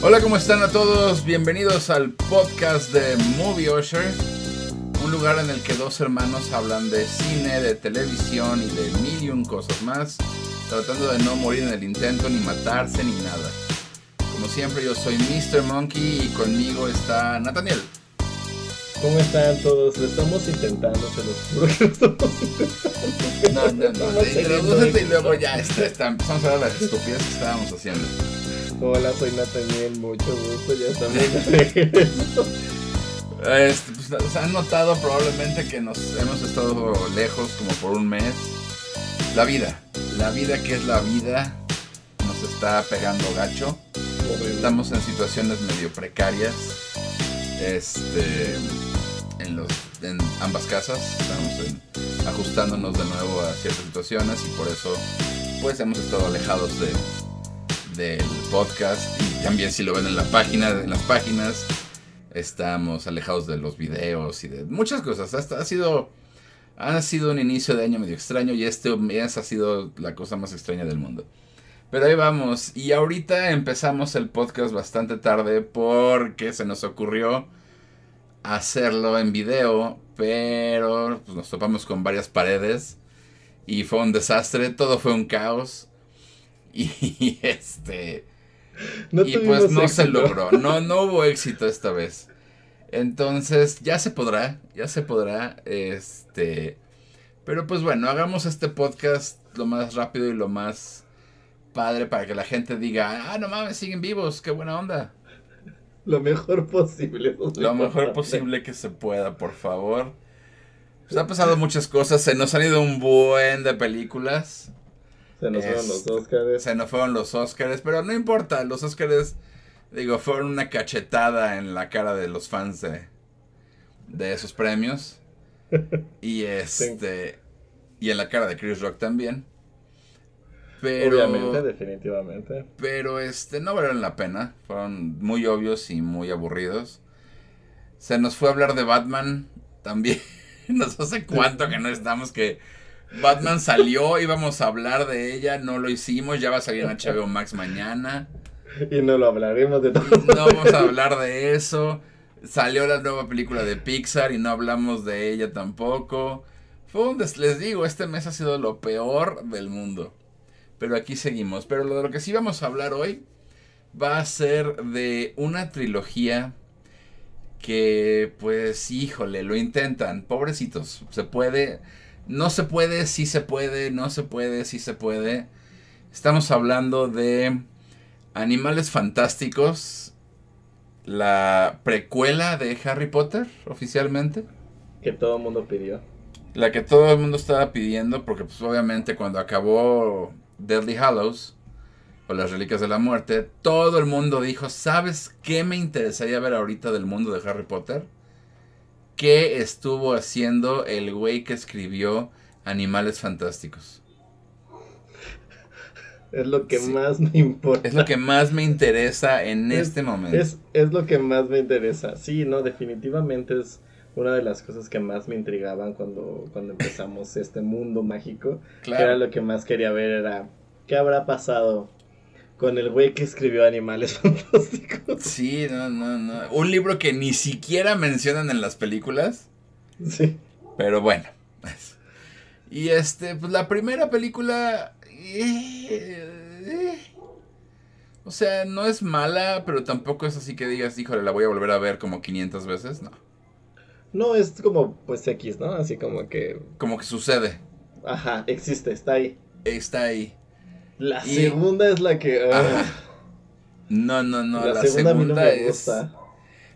Hola, ¿cómo están a todos? Bienvenidos al podcast de Movie Usher, un lugar en el que dos hermanos hablan de cine, de televisión y de mil y un cosas más, tratando de no morir en el intento, ni matarse, ni nada. Como siempre, yo soy Mr. Monkey y conmigo está Nathaniel. ¿Cómo están todos? Lo estamos intentando, se los juro estamos intentando. No, no, no, introdúcete y luego ya está, empezamos a ver las estupidez que estábamos haciendo. Hola, soy Nathaniel, mucho gusto, ya estamos. Este, pues, han notado probablemente que nos hemos estado lejos como por un mes. La vida, la vida que es la vida, nos está pegando gacho. Estamos en situaciones medio precarias. Este. En, los, en ambas casas. Estamos en- ajustándonos de nuevo a ciertas situaciones. Y por eso. Pues hemos estado alejados de del podcast. Y también si lo ven en la página, en las páginas. Estamos alejados de los videos y de muchas cosas. Hasta ha sido. Ha sido un inicio de año medio extraño. Y este mes ha sido la cosa más extraña del mundo. Pero ahí vamos. Y ahorita empezamos el podcast bastante tarde porque se nos ocurrió hacerlo en video. Pero pues, nos topamos con varias paredes. Y fue un desastre. Todo fue un caos. Y este. No y pues no se logró. No, no hubo éxito esta vez. Entonces, ya se podrá. Ya se podrá. Este. Pero pues bueno, hagamos este podcast lo más rápido y lo más padre para que la gente diga, ah, no mames, siguen vivos, qué buena onda. Lo mejor posible. Lo mejor posible que se pueda, por favor. Pues ha pasado muchas cosas, se nos han ido un buen de películas. Se nos fueron los Este, Oscars. Se nos fueron los Oscars, pero no importa, los Oscars, digo, fueron una cachetada en la cara de los fans de, de esos premios. Y este. Y en la cara de Chris Rock también. Pero. Obviamente, definitivamente. Pero este, no valieron la pena. Fueron muy obvios y muy aburridos. Se nos fue a hablar de Batman también. Nos hace cuánto que no estamos que Batman salió, íbamos a hablar de ella, no lo hicimos, ya va a salir en HBO Max mañana. Y no lo hablaremos de todo. No vamos a hablar de eso. Salió la nueva película de Pixar y no hablamos de ella tampoco. Fue un des- les digo, este mes ha sido lo peor del mundo. Pero aquí seguimos. Pero lo de lo que sí vamos a hablar hoy va a ser de una trilogía que, pues, híjole, lo intentan. Pobrecitos. Se puede. No se puede, sí se puede, no se puede, sí se puede. Estamos hablando de Animales Fantásticos, la precuela de Harry Potter, oficialmente. Que todo el mundo pidió. La que todo el mundo estaba pidiendo, porque pues obviamente cuando acabó Deadly Hallows, o las Reliquias de la Muerte, todo el mundo dijo, ¿sabes qué me interesaría ver ahorita del mundo de Harry Potter? ¿Qué estuvo haciendo el güey que escribió Animales Fantásticos? Es lo que Sí. más me importa. Es lo que más me interesa en Es- este momento. Es, es lo que más me interesa. Sí, no, definitivamente es una de las cosas que más me intrigaban cuando, cuando empezamos este mundo mágico. Que era claro. lo que más quería ver, era qué habrá pasado con el güey que escribió Animales Fantásticos. Sí, no, no, no. Un libro que ni siquiera mencionan en las películas. Sí. Pero bueno. Y este, pues la primera película. eh, eh, o sea, no es mala, pero tampoco es así que digas, híjole, la voy a volver a ver como 500 veces. No. No, es como pues X, ¿no? Así como que, Como que sucede. ajá, existe, está ahí. Está ahí. La Y- segunda es la que... ah. No, no, no. la, La, segunda, no es.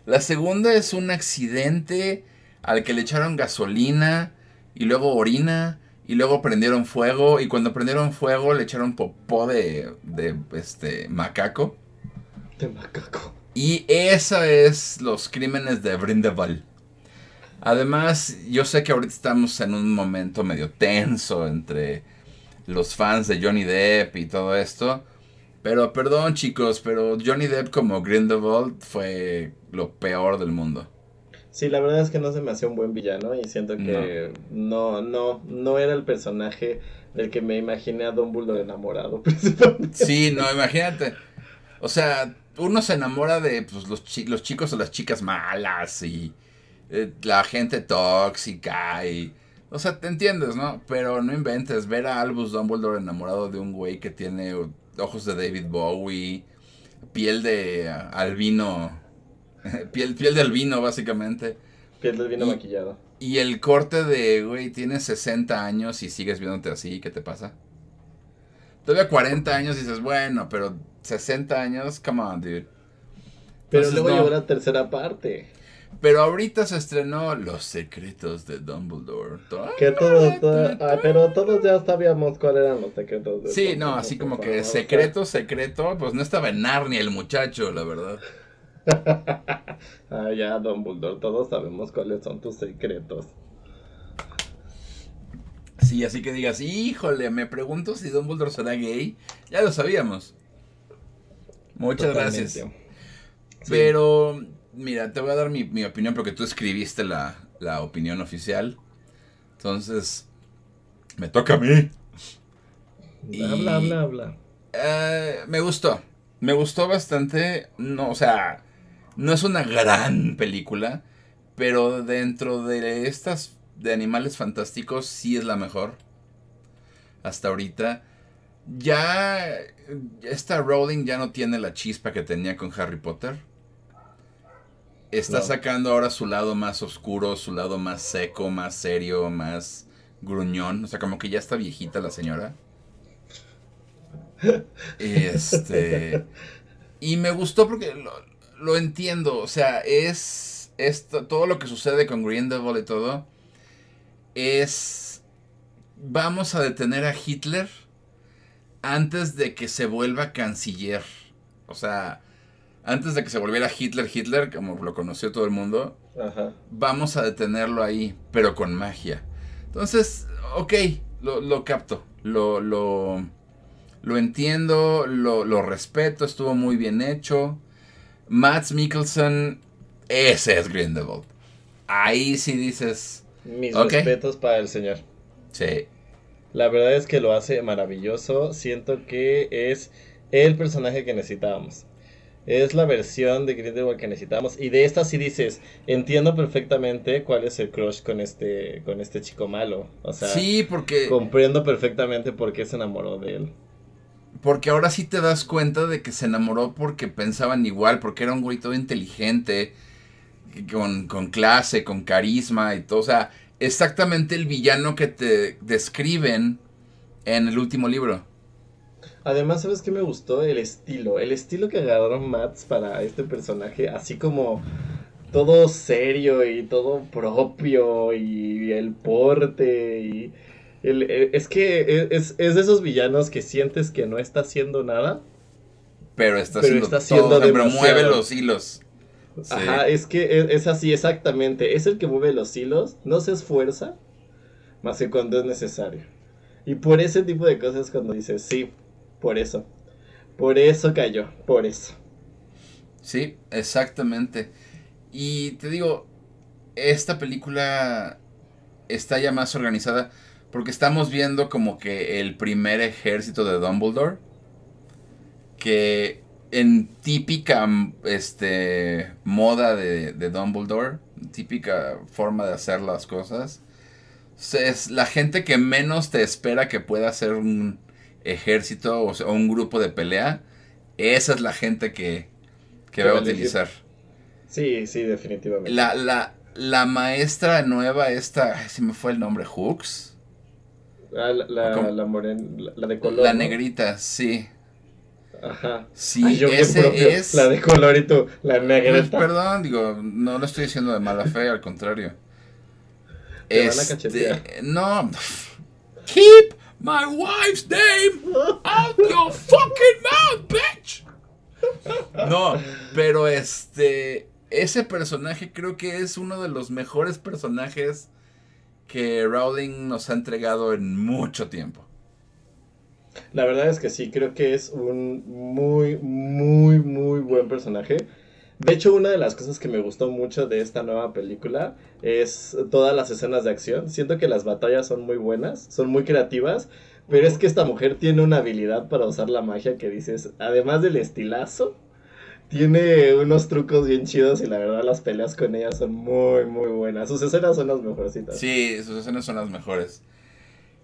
La segunda es un accidente al que le echaron gasolina y luego orina y luego prendieron fuego y cuando prendieron fuego le echaron popó de, de este macaco De macaco. y esa es los crímenes de Brindeval. Además, yo sé que ahorita estamos en un momento medio tenso entre los fans de Johnny Depp y todo esto. Pero perdón chicos, pero Johnny Depp como Grindelwald fue lo peor del mundo. Sí, la verdad es que no se me hacía un buen villano y siento que no, no, no era el personaje del que me imaginé a Dumbledore enamorado, principalmente. Sí, no, imagínate. O sea, uno se enamora de pues, los, los chicos o las chicas malas y eh, la gente tóxica y... O sea, te entiendes, ¿no? Pero no inventes. Ver a Albus Dumbledore enamorado de un güey que tiene ojos de David Bowie, piel de albino, piel, piel de albino, básicamente. Piel de albino maquillado. Y el corte de, güey, tienes 60 años y sigues viéndote así, ¿qué te pasa? Todavía 40 años y dices, bueno, pero 60 años, come on, dude. Pero luego llegó la tercera parte. Pero ahorita se estrenó Los secretos de Dumbledore. Que todos, ah, pero todos ya sabíamos cuáles eran los secretos de Sí, no, así como que secreto, secreto, pues no estaba en Narnia el muchacho, la verdad. ah, ya, Dumbledore, todos sabemos cuáles son tus secretos. Sí, así que digas, híjole, me pregunto si Dumbledore será gay. Ya lo sabíamos. Muchas gracias. Pero, mira, te voy a dar mi, opinión porque tú escribiste la, opinión oficial. Entonces, me toca a mí. habla, habla, habla. Eh, me gustó. Me gustó bastante. No, o sea, no es una gran película. Pero dentro de estas de Animales Fantásticos sí es la mejor. Hasta ahorita. Ya esta Rowling ya no tiene la chispa que tenía con Harry Potter. Está sacando ahora su lado más oscuro, su lado más seco, más serio, más gruñón. O sea, como que ya está viejita la señora. Este. Y me gustó porque lo, lo entiendo. O sea, es. Esto, todo lo que sucede con Grindelwald y todo es vamos a detener a Hitler antes de que se vuelva canciller. O sea, antes de que se volviera Hitler, Hitler, como lo conoció todo el mundo, vamos a detenerlo ahí, pero con magia. Entonces, ok, lo, capto, lo, lo, lo entiendo, lo, lo, respeto, estuvo muy bien hecho. Matt Mikkelsen, ese es Grindelwald. Ahí sí dices, mis respetos para el señor. Sí. La verdad es que lo hace maravilloso. Siento que es el personaje que necesitábamos. Es la versión de Grindelwald que necesitábamos. Y de esta sí dices, entiendo perfectamente cuál es el crush con este, con este chico malo. O sea, sí, porque... Comprendo perfectamente por qué se enamoró de él. Porque ahora sí te das cuenta de que se enamoró porque pensaban igual, porque era un güey todo inteligente con, con clase, con carisma y todo. O sea, exactamente el villano que te describen en el último libro. Además, ¿sabes qué me gustó? El estilo. El estilo que agarraron Mats para este personaje, así como todo serio y todo propio y el porte y... es que es, es, de esos villanos que sientes que no está haciendo nada. Pero está haciendo, está haciendo todo, mueve los hilos. Ajá, es que es, así exactamente. Es el que mueve los hilos, no se esfuerza, más que cuando es necesario. Y por ese tipo de cosas cuando dices, sí, por eso. Por eso cayó, por eso. Sí, exactamente. Y te digo, esta película está ya más organizada porque estamos viendo como que el primer ejército de Dumbledore que en típica este, moda de, de, Dumbledore, típica forma de hacer las cosas, es la gente que menos te espera que pueda hacer un ejército o, un grupo de pelea, esa es la gente que, que va a utilizar. Sí, sí, definitivamente. La, la, la maestra nueva, esta, si me fue el nombre, Hooks. Ah, la, la, la, de color. La negrita, sí. Ajá. Sí, ese es. La de colorito, la negra. Pues, perdón, digo, no lo estoy diciendo de mala fe, al contrario. Te este, no. Keep my wife's name out your fucking mouth, bitch. No, pero este. Ese personaje creo que es uno de los mejores personajes que Rowling nos ha entregado en mucho tiempo. La verdad es que sí, creo que es un muy, muy, muy buen personaje. De hecho, una de las cosas que me gustó mucho de esta nueva película es todas las escenas de acción. Siento que las batallas son muy buenas, son muy creativas, pero es que esta mujer tiene una habilidad para usar la magia que dices, además del estilazo, tiene unos trucos bien chidos y la verdad las peleas con ella son muy, muy buenas. Sus escenas son las mejorcitas. Sí, sus escenas son las mejores.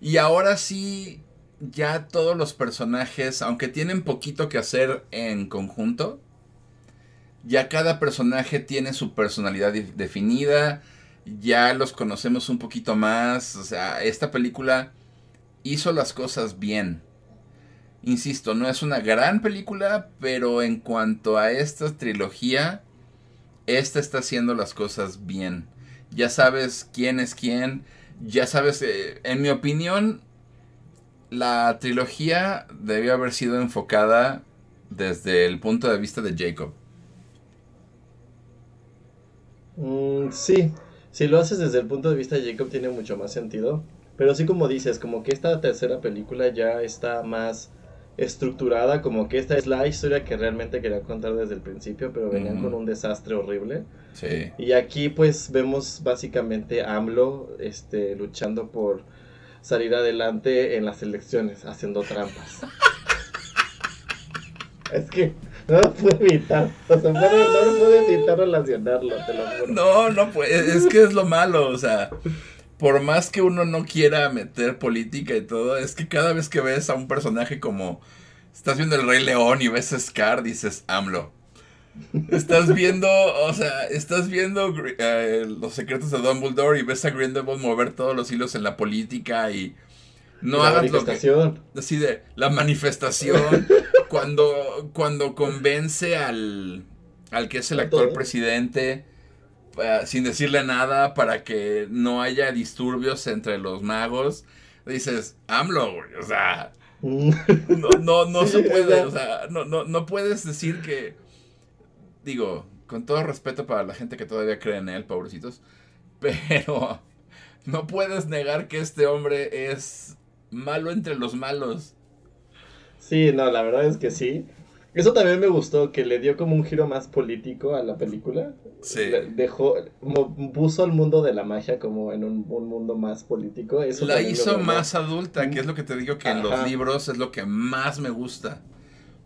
Y ahora sí, ya todos los personajes, aunque tienen poquito que hacer en conjunto, ya cada personaje tiene su personalidad definida, ya los conocemos un poquito más, o sea, esta película hizo las cosas bien. Insisto, no es una gran película, pero en cuanto a esta trilogía, esta está haciendo las cosas bien. Ya sabes quién es quién, ya sabes, eh, en mi opinión, la trilogía debió haber sido enfocada desde el punto de vista de Jacob. Mm, sí, si lo haces desde el punto de vista de Jacob tiene mucho más sentido. Pero sí como dices, como que esta tercera película ya está más estructurada, como que esta es la historia que realmente quería contar desde el principio, pero venían con un desastre horrible. Sí. Y aquí pues vemos básicamente a AMLO este, luchando por salir adelante en las elecciones, haciendo trampas. es que no lo puedo evitar. O sea, no, no puedo evitar relacionarlo, te lo. No, no puede, es que es lo malo, o sea por más que uno no quiera meter política y todo, es que cada vez que ves a un personaje como estás viendo el Rey León y ves a Scar, dices AMLO. Estás viendo, o sea, estás viendo eh, los secretos de Dumbledore y ves a Grindelwald mover todos los hilos en la política y no la hagas lo que así de la manifestación cuando cuando convence al al que es el actual presidente eh, sin decirle nada para que no haya disturbios entre los magos. Dices, AMLO, o sea, mm. no, no, se puede, o sea, no, no, no puedes decir que, digo, con todo respeto para la gente que todavía cree en él, pobrecitos, pero no puedes negar que este hombre es malo entre los malos. Sí, no, la verdad es que sí. Eso también me gustó, que le dio como un giro más político a la película. Sí. dejó, puso al mundo de la magia como en un, mundo más político. Eso la hizo más adulta, que es lo que te digo que en los libros es lo que más me gusta.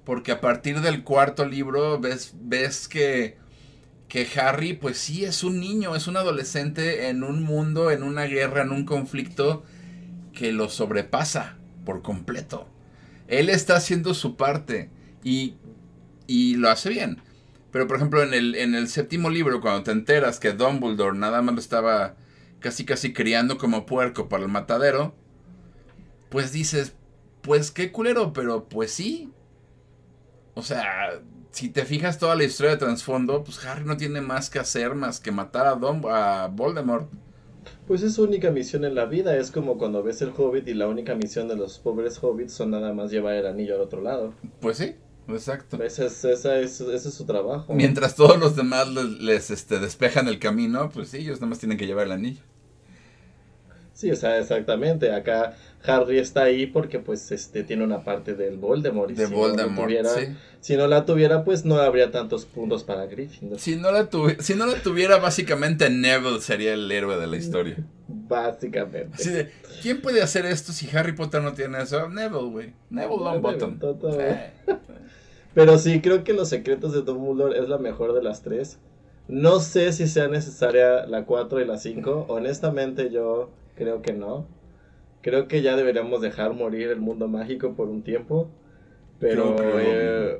Porque a partir del cuarto libro ves, ves que, que Harry, pues sí, es un niño, es un adolescente en un mundo, en una guerra, en un conflicto que lo sobrepasa por completo. Él está haciendo su parte y y lo hace bien. Pero por ejemplo, en el, en el séptimo libro, cuando te enteras que Dumbledore nada más lo estaba casi casi criando como puerco para el matadero, pues dices, pues qué culero, pero pues sí. O sea, si te fijas toda la historia de trasfondo, pues Harry no tiene más que hacer más que matar a, Dom a Voldemort. Pues es su única misión en la vida, es como cuando ves el Hobbit y la única misión de los pobres Hobbits son nada más llevar el anillo al otro lado. Pues sí. Exacto. Ese es, ese es su trabajo. Mientras todos los demás les, este, despejan el camino, pues sí, ellos nada más tienen que llevar el anillo. Sí, o sea, exactamente. Acá Harry está ahí porque pues este tiene una parte del Voldemort. de si Voldemort, no Si no la tuviera, pues no habría tantos puntos para Gryffindor. Si no la, si no la tuviera, básicamente Neville sería el héroe de la historia. Básicamente. ¿quién puede hacer esto si Harry Potter no tiene eso? Neville, güey. Neville Longbottom. Pero sí, creo que Los Secretos de Dumbledore es la mejor de las tres. No sé si sea necesaria la 4 y la 5. Honestamente yo creo que no. Creo que ya deberíamos dejar morir el mundo mágico por un tiempo. Pero eh,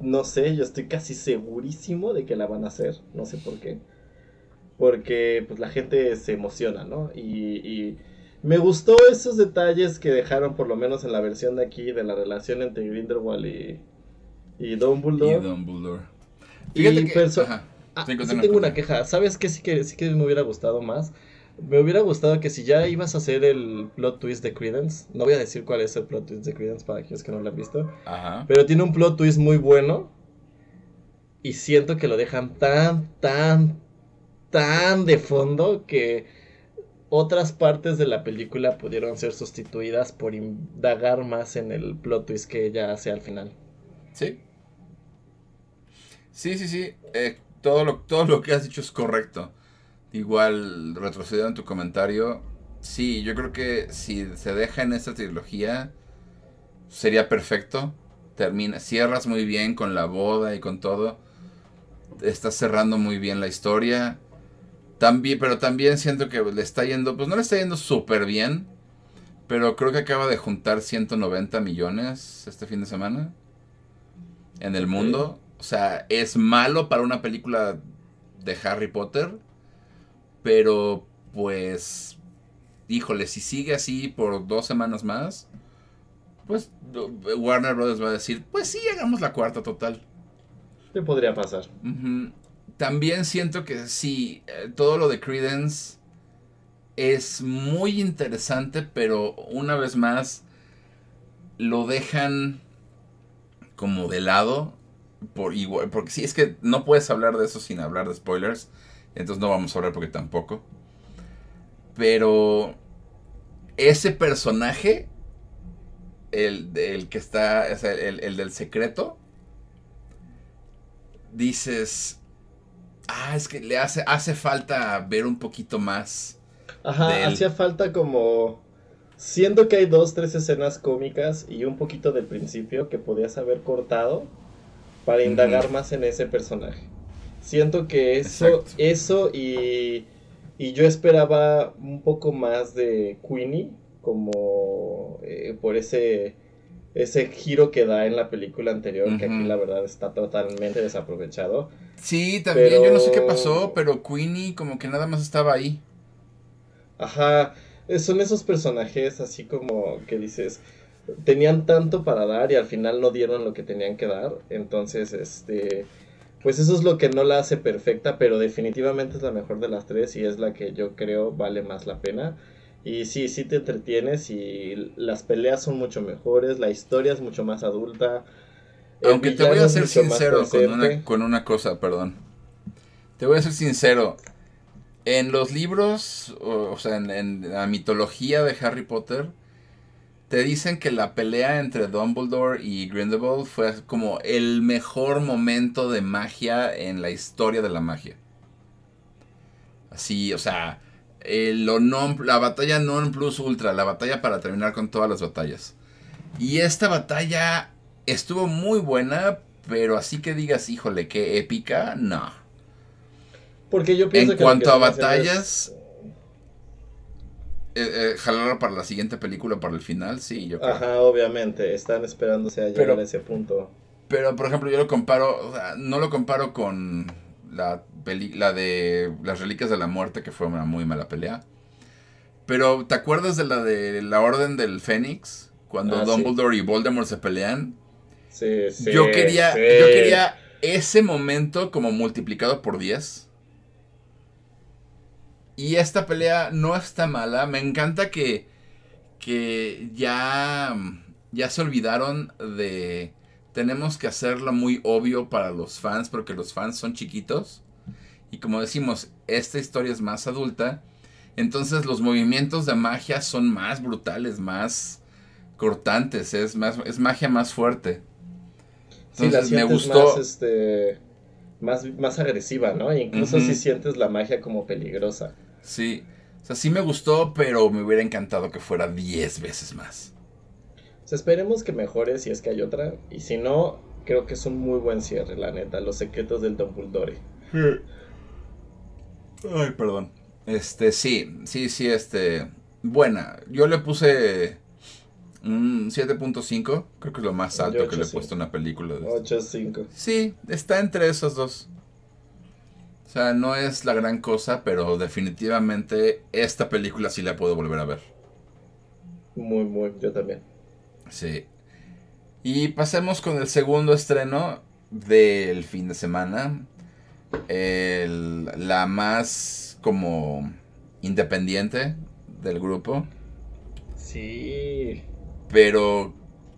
no sé, yo estoy casi segurísimo de que la van a hacer. No sé por qué. Porque pues la gente se emociona, ¿no? Y, y me gustó esos detalles que dejaron por lo menos en la versión de aquí de la relación entre Grindelwald y, y Dumbledore. Y Dumbledore. Fíjate que, ah, sí, tengo una queja. ¿Sabes qué sí que sí que me hubiera gustado más? Me hubiera gustado que si ya ibas a hacer el plot twist de Credence, no voy a decir cuál es el plot twist de Credence para aquellos que no lo han visto, Ajá. pero tiene un plot twist muy bueno y siento que lo dejan tan, tan, tan de fondo que otras partes de la película pudieron ser sustituidas por indagar más en el plot twist que ya hace al final. Sí, Sí, sí, sí. Eh, todo, lo, todo lo que has dicho es correcto. Igual, retrocediendo en tu comentario, sí, yo creo que si se deja en esta trilogía, sería perfecto. termina, cierras muy bien con la boda y con todo. Estás cerrando muy bien la historia. También, pero también siento que le está yendo, pues no le está yendo súper bien. Pero creo que acaba de juntar 190 millones este fin de semana. En el mundo. O sea, es malo para una película de Harry Potter. Pero pues, híjole, si sigue así por dos semanas más, pues Warner Brothers va a decir, pues sí, hagamos la cuarta total. ¿Qué podría pasar? También siento que sí, eh, todo lo de Credence es muy interesante, pero una vez más lo dejan como de lado. Por igual, porque sí, es que no puedes hablar de eso sin hablar de spoilers. Entonces no vamos a hablar porque tampoco. Pero ese personaje, el, que está, el, del secreto, dices, ah, es que le hace, hace falta ver un poquito más. Ajá, hacía falta como... Siento que hay dos, tres escenas cómicas y un poquito del principio que podías haber cortado para indagar más en ese personaje. Siento que eso, eso y y yo esperaba un poco más de Queenie, como eh, por ese, ese giro que da en la película anterior, que aquí la verdad está totalmente desaprovechado. Sí, también yo no sé qué pasó, pero Queenie como que nada más estaba ahí. Ajá, son esos personajes así como que dices, tenían tanto para dar y al final no dieron lo que tenían que dar, entonces este pues eso es lo que no la hace perfecta, pero definitivamente es la mejor de las tres y es la que yo creo vale más la pena. Y sí, sí te entretienes y las peleas son mucho mejores, la historia es mucho más adulta. Aunque te voy a ser sincero con una, cosa, perdón. Te voy a ser sincero. En los libros, o, sea, en la mitología de Harry Potter, te dicen que la pelea entre Dumbledore y Grindelwald fue como el mejor momento de magia en la historia de la magia. Así, o sea, el, la batalla non plus ultra, la batalla para terminar con todas las batallas. Y esta batalla estuvo muy buena, pero así que digas, híjole, qué épica, no. Porque yo pienso en cuanto a batallas, eh, eh para la siguiente película, para el final, sí, yo creo. Ajá, obviamente, están esperándose a llegar a ese punto. Pero, por ejemplo, yo lo comparo, o sea, no lo comparo con la, la de las Reliquias de la Muerte, que fue una muy mala pelea. Pero, ¿te acuerdas de la de la Orden del Fénix? Cuando ah, Dumbledore y Voldemort se pelean. Sí, sí. Yo quería, yo quería ese momento como multiplicado por 10. Y esta pelea no está mala. Me encanta que, que ya, ya se olvidaron de... Tenemos que hacerlo muy obvio para los fans porque los fans son chiquitos. Y como decimos, esta historia es más adulta. Entonces los movimientos de magia son más brutales, más cortantes. Es, más, es magia más fuerte. Entonces me gustó. Más, este, más, más agresiva, ¿no? Incluso si sientes la magia como peligrosa. Sí. O sea, sí me gustó, pero me hubiera encantado que fuera 10 veces más. O sea, esperemos que mejore si es que hay otra. Y si no, creo que es un muy buen cierre, la neta. Los secretos del Dumbledore. Ay, perdón. Este, sí, sí, sí, este. Buena. Yo le puse un 7.5. Creo que es lo más alto que le he puesto a una película. 8.5. Sí, está entre esos dos. O sea, no es la gran cosa, pero definitivamente esta película sí la puedo volver a ver. Muy, muy, yo también. Sí. Y pasemos con el segundo estreno del fin de semana. la más como independiente del grupo. Sí. Pero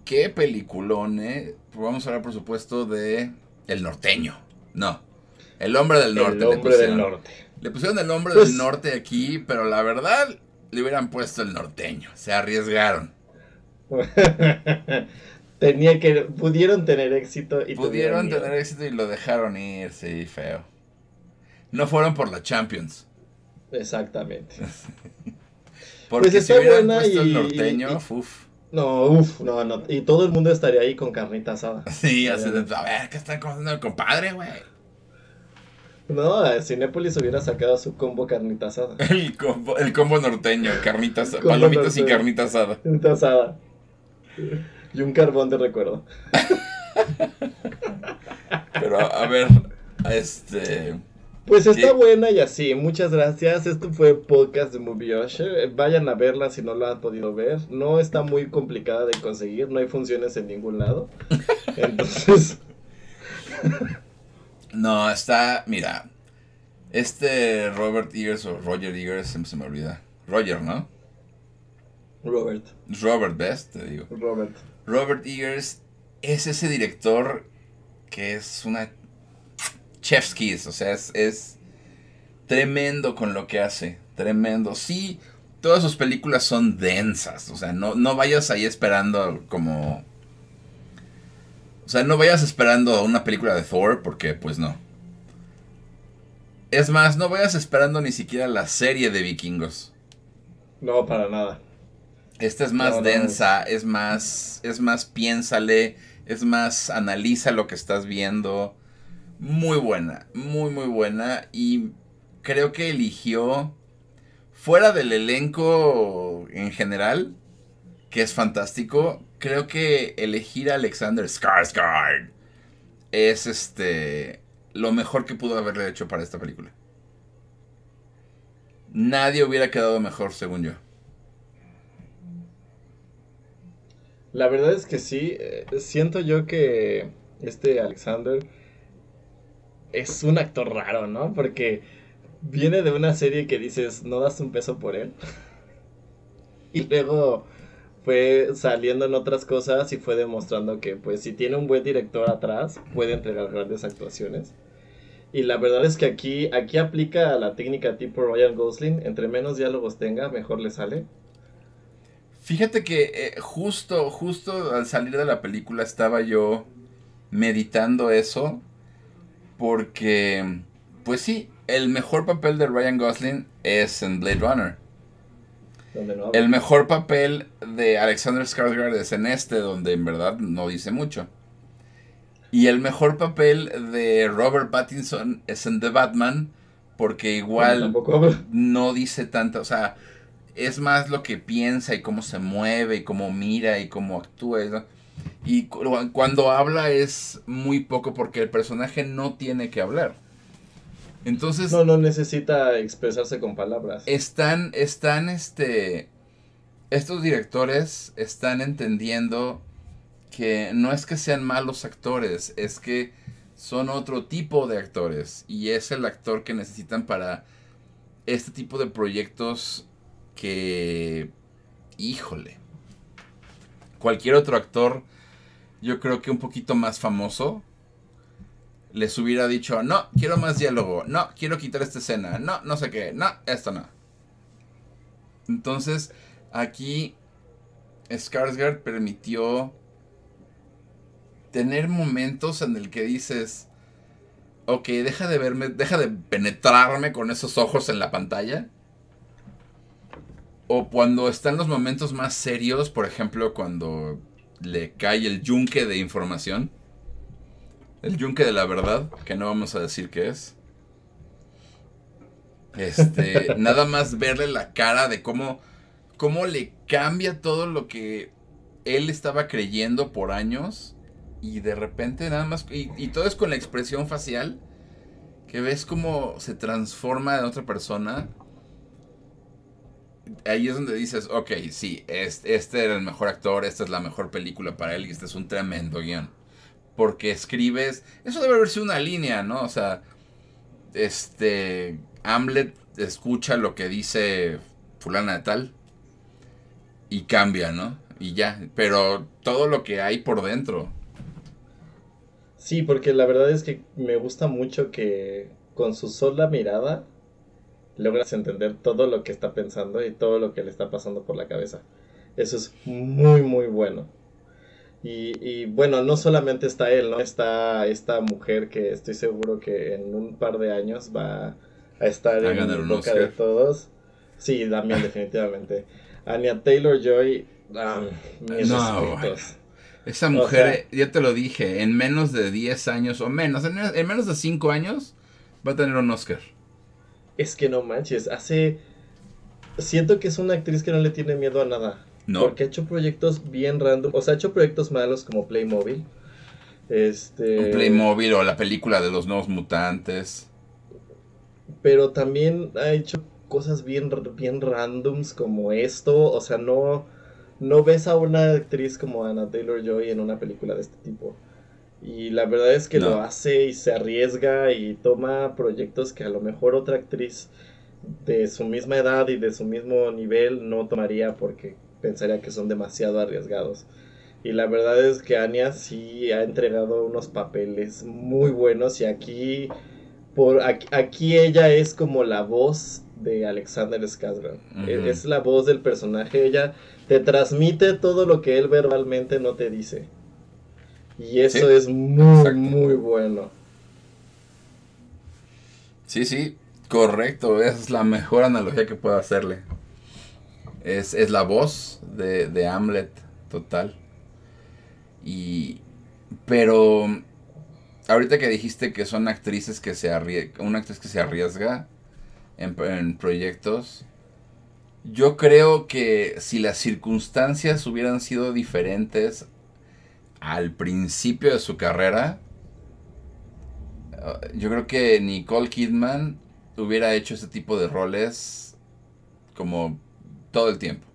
qué peliculón, ¿eh? Vamos a hablar, por supuesto, de El Norteño. No, el hombre del norte. El hombre del norte. Le pusieron el hombre del pues- norte aquí, pero la verdad le hubieran puesto el norteño. Se arriesgaron. Tenía que. Pudieron tener éxito y Pudieron tener éxito y lo dejaron ir, sí, feo. No fueron por la Champions. Exactamente. Porque pues si hubieran puesto el norteño, No, uff, no, no. Y todo el mundo estaría ahí con carnita asada. Sí, así de, a ver, ¿qué está comiendo el compadre, güey? No, Cinépolis hubiera sacado su combo carnita asada. El combo, el combo norteño, carnita asada, Combo palomitas y carnita asada. Carnita asada. Y un carbón de recuerdo. Pero, a ver, este... Pues está Sí. buena y así. Muchas gracias. Esto fue podcast de Movie Usher. Vayan a verla si no la han podido ver. No está muy complicada de conseguir. No hay funciones en ningún lado. Entonces, No, está, mira, este Robert Eggers o Roger Eggers, se, se me olvida. Roger, ¿no? Robert. Robert Best, te digo. Robert. Robert Eggers es ese director que es una chef's kiss, o sea, es, es tremendo con lo que hace, tremendo. Sí, todas sus películas son densas, o sea, no, no vayas ahí esperando como... O sea, no vayas esperando una película de Thor, porque pues no. Es más, no vayas esperando ni siquiera la serie de vikingos. No, para nada. Esta es más No, no, densa, es más, es más piénsale, es más analiza lo que estás viendo. Muy buena, muy muy buena y creo que eligió fuera del elenco en general, que es fantástico, creo que elegir a Alexander Skarsgård es este lo mejor que pudo haberle hecho para esta película. Nadie hubiera quedado mejor según yo. La verdad es que sí. eh, siento yo que este Alexander es un actor raro, ¿no? Porque viene de una serie que dices, no das un peso por él. Y luego fue saliendo en otras cosas y fue demostrando que, pues, si tiene un buen director atrás, puede entregar grandes actuaciones. Y la verdad es que aquí, aquí aplica la técnica tipo Ryan Gosling. Entre menos diálogos tenga, mejor le sale. Fíjate que eh, justo, justo al salir de la película estaba yo meditando eso. Porque, pues sí, el mejor papel de Ryan Gosling es en Blade Runner. No El mejor papel de Alexander Skarsgård es en este, donde en verdad no dice mucho. Y el mejor papel de Robert Pattinson es en The Batman, porque igual no dice tanto, o sea, es más lo que piensa y cómo se mueve y cómo mira y cómo actúa. ¿no? Y cu- cuando habla es muy poco porque el personaje no tiene que hablar. Entonces, No, no necesita expresarse con palabras. están, están, este, estos directores están entendiendo que no es que sean malos actores, es que son otro tipo de actores y es el actor que necesitan para este tipo de proyectos que, híjole, cualquier otro actor, yo creo que un poquito más famoso, les hubiera dicho, no, quiero más diálogo, no, quiero quitar esta escena, no, no sé qué, no, esto no. Entonces, aquí Skarsgård permitió tener momentos en el que dices, ok, deja de verme, deja de penetrarme con esos ojos en la pantalla. O cuando están los momentos más serios, por ejemplo, cuando le cae el yunque de información. El yunque de la verdad, que no vamos a decir qué es. Este, nada más verle la cara de cómo, cómo le cambia todo lo que él estaba creyendo por años. Y de repente nada más, y, y todo es con la expresión facial, que ves cómo se transforma en otra persona. Ahí es donde dices, ok, sí, este, este era el mejor actor, esta es la mejor película para él y este es un tremendo guion. Porque escribes, eso debe haber sido una línea, ¿no? O sea, este, Hamlet escucha lo que dice fulana de tal y cambia, ¿no? Y ya, pero todo lo que hay por dentro. Sí, porque la verdad es que me gusta mucho que con su sola mirada logras entender todo lo que está pensando y todo lo que le está pasando por la cabeza. Eso es muy, muy bueno. Y, y bueno, no solamente está él, ¿no? Está esta mujer que estoy seguro que en un par de años va a estar A en ganar boca Oscar. de todos. Sí, también definitivamente. Anya Taylor Joy Ah, mis No, respetos. Esa O mujer, ya te lo dije, en menos de 10 años o menos, en, en menos de 5 años, va a tener un Oscar. Es que no manches, hace... Siento que es una actriz que no le tiene miedo a nada. No. Porque ha hecho proyectos bien random. O sea, ha hecho proyectos malos como Playmobil. Este... Playmobil o la película de los nuevos mutantes. Pero también ha hecho cosas bien, bien randoms como esto. O sea, no, no ves a una actriz como Anna Taylor Joy en una película de este tipo. Y la verdad es que No. lo hace y se arriesga y toma proyectos que a lo mejor otra actriz de su misma edad y de su mismo nivel no tomaría porque pensaría que son demasiado arriesgados. Y la verdad es que Anya sí ha entregado unos papeles muy buenos y aquí por aquí, aquí ella es como la voz de Alexander Skarsgård. E- Es la voz del personaje, ella te transmite todo lo que él verbalmente no te dice. Y eso Sí, es muy exacto. muy bueno. Sí, sí, correcto. Esa es la mejor analogía que puedo hacerle. Es, es la voz de, de Hamlet, total. Y. Pero. Ahorita que dijiste que son actrices que se arriesgan. Una actriz que se arriesga en, en proyectos. Yo creo que si las circunstancias hubieran sido diferentes al principio de su carrera, Uh, yo creo que Nicole Kidman hubiera hecho ese tipo de roles como todo el tiempo.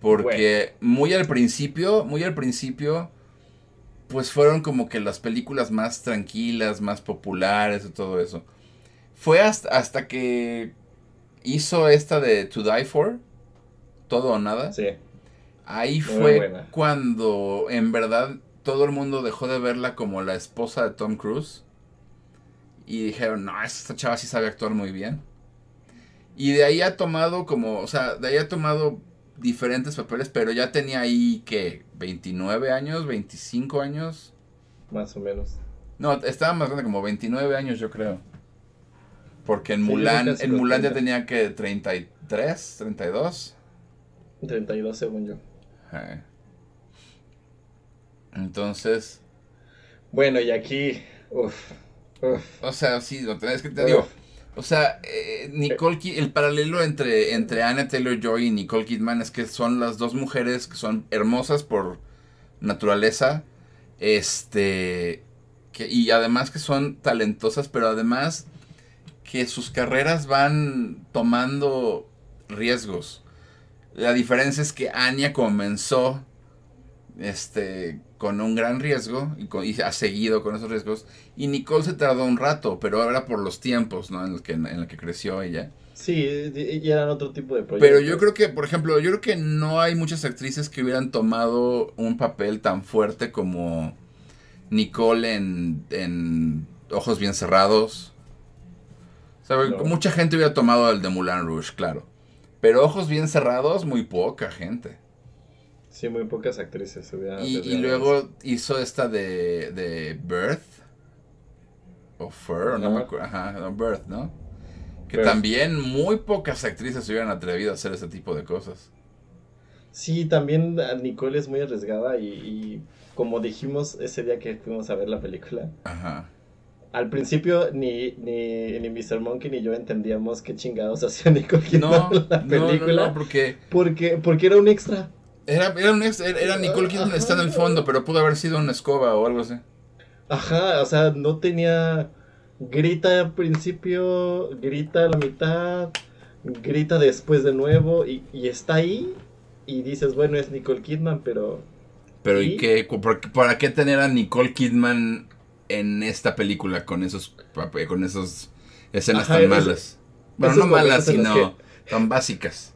Porque muy al principio, muy al principio, pues fueron como que las películas más tranquilas, más populares y todo eso. Fue hasta, hasta que hizo esta de To Die For, todo o nada. Sí. Ahí Muy fue buena. cuando en verdad todo el mundo dejó de verla como la esposa de Tom Cruise. Y dijeron, no, esta chava sí sabe actuar muy bien. Y de ahí ha tomado como, o sea, de ahí ha tomado diferentes papeles, pero ya tenía ahí, que 29 años, 25 años. Más o menos. No, estaba más grande, como 29 años yo creo. Porque en Sí, Mulan, en Mulan ya tenía. que 33, 32. 32 según yo. Entonces, Bueno, y aquí. Uf. Uf. o sea, sí, lo tenés que te digo. O sea, eh, Nicole el paralelo entre, entre Anna Taylor Joy y Nicole Kidman es que son las dos mujeres que son hermosas por naturaleza. Este. Y además que son talentosas, pero además que sus carreras van tomando riesgos. La diferencia es que Anya comenzó este, con un gran riesgo y, con- y ha seguido con esos riesgos. Y Nicole se tardó un rato, pero ahora por los tiempos ¿no? en los que, en los que creció ella. Sí, y y eran otro tipo de proyectos. Pero yo creo que, por ejemplo, yo creo que no hay muchas actrices que hubieran tomado un papel tan fuerte como Nicole en, en Ojos Bien Cerrados. O sea, No. Mucha gente hubiera tomado el de Moulin Rouge, claro. Pero Ojos Bien Cerrados, muy poca gente. Sí, muy pocas actrices Y, y luego hizo esta de, de Birth. O Fur, no me acuerdo. Ajá, no, Birth, ¿no? Que Birth. también muy pocas actrices se hubieran atrevido a hacer ese tipo de cosas. Sí, también Nicole es muy arriesgada y, y como dijimos ese día que fuimos a ver la película, Ajá. al principio ni, ni, ni Mr. Monkey ni yo entendíamos qué chingados hacía Nicole Kidman No, en la no, película. no, no, porque porque, porque era un extra. Era, era, un ex- era- Nicole Kidman está en el fondo, pero pudo haber sido una escoba o algo así. Ajá, o sea, no tenía... Grita al principio, grita a la mitad, grita después de nuevo y, y está ahí y dices, bueno, es Nicole Kidman, pero... Pero ¿y ¿Y? qué? ¿Para qué tener a Nicole Kidman en esta película con esos con esas escenas Ajá, tan esos- malas? Bueno, esos no malas, sino tan básicas.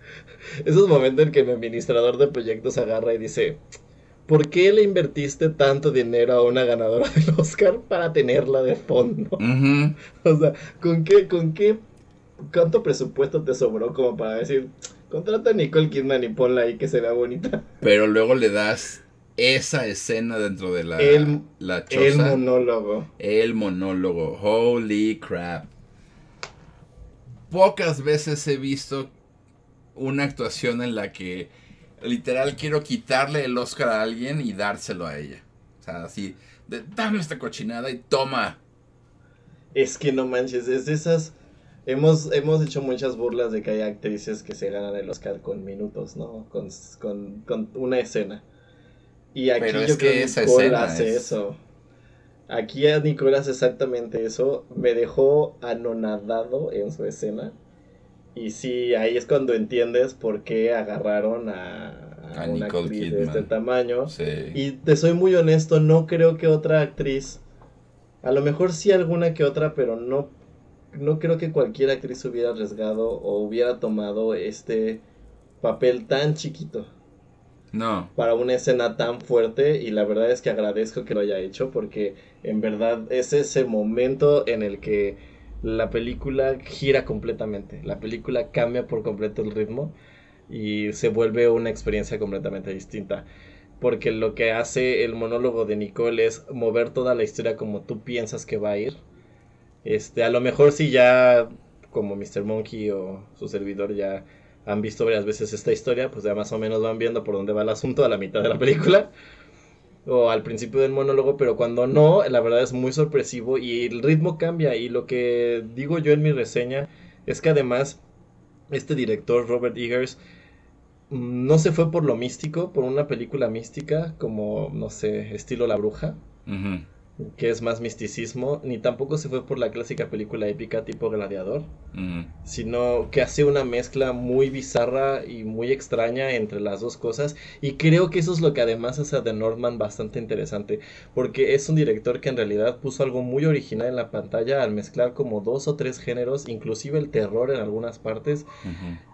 Esos momentos en que mi administrador de proyectos agarra y dice, ¿por qué le invertiste tanto dinero a una ganadora del Oscar para tenerla de fondo? O sea, ¿con qué, con qué, cuánto presupuesto te sobró como para decir, contrata a Nicole Kidman y ponla ahí que se vea bonita? Pero luego le das esa escena dentro de la, El- la El choza. monólogo. El monólogo. Holy crap. Pocas veces he visto una actuación en la que literal quiero quitarle el Oscar a alguien y dárselo a ella. O sea, así, de, dame esta cochinada y toma. Es que no manches, es de esas... Hemos, hemos hecho muchas burlas de que hay actrices que se ganan el Oscar con minutos, ¿no? Con, con, con una escena. Y aquí Pero yo creo que Nicole hace es- eso. Aquí a Nicole hace exactamente eso. Me dejó anonadado en su escena. Y sí, ahí es cuando entiendes por qué agarraron a, a A una Nicole actriz de este tamaño. Sí. Y te soy muy honesto, no creo que otra actriz, a lo mejor sí alguna que otra, pero no, no creo que cualquier actriz hubiera arriesgado o hubiera tomado este papel tan chiquito No. para una escena tan fuerte y la verdad es que agradezco que lo haya hecho porque en verdad es ese momento en el que la película gira completamente, la película cambia por completo el ritmo y se vuelve una experiencia completamente distinta. Porque lo que hace el monólogo de Nicole es mover toda la historia como tú piensas que va a ir. Este, a lo mejor si ya como Mr. Monkey o su servidor ya han visto varias veces esta historia, pues ya más o menos van viendo por dónde va el asunto a la mitad de la película o al principio del monólogo, pero cuando no, la verdad es muy sorpresivo y el ritmo cambia y lo que digo yo en mi reseña es que además este director Robert Eggers no se fue por lo místico, por una película mística como, no sé, estilo La Bruja. Que es más misticismo, ni tampoco se fue por la clásica película épica tipo Gladiador, Ujú. sino que hace una mezcla muy bizarra y muy extraña entre las dos cosas. Y creo que eso es lo que además hace a The Northman bastante interesante porque es un director que en realidad puso algo muy original en la pantalla al mezclar como dos o tres géneros inclusive el terror en algunas partes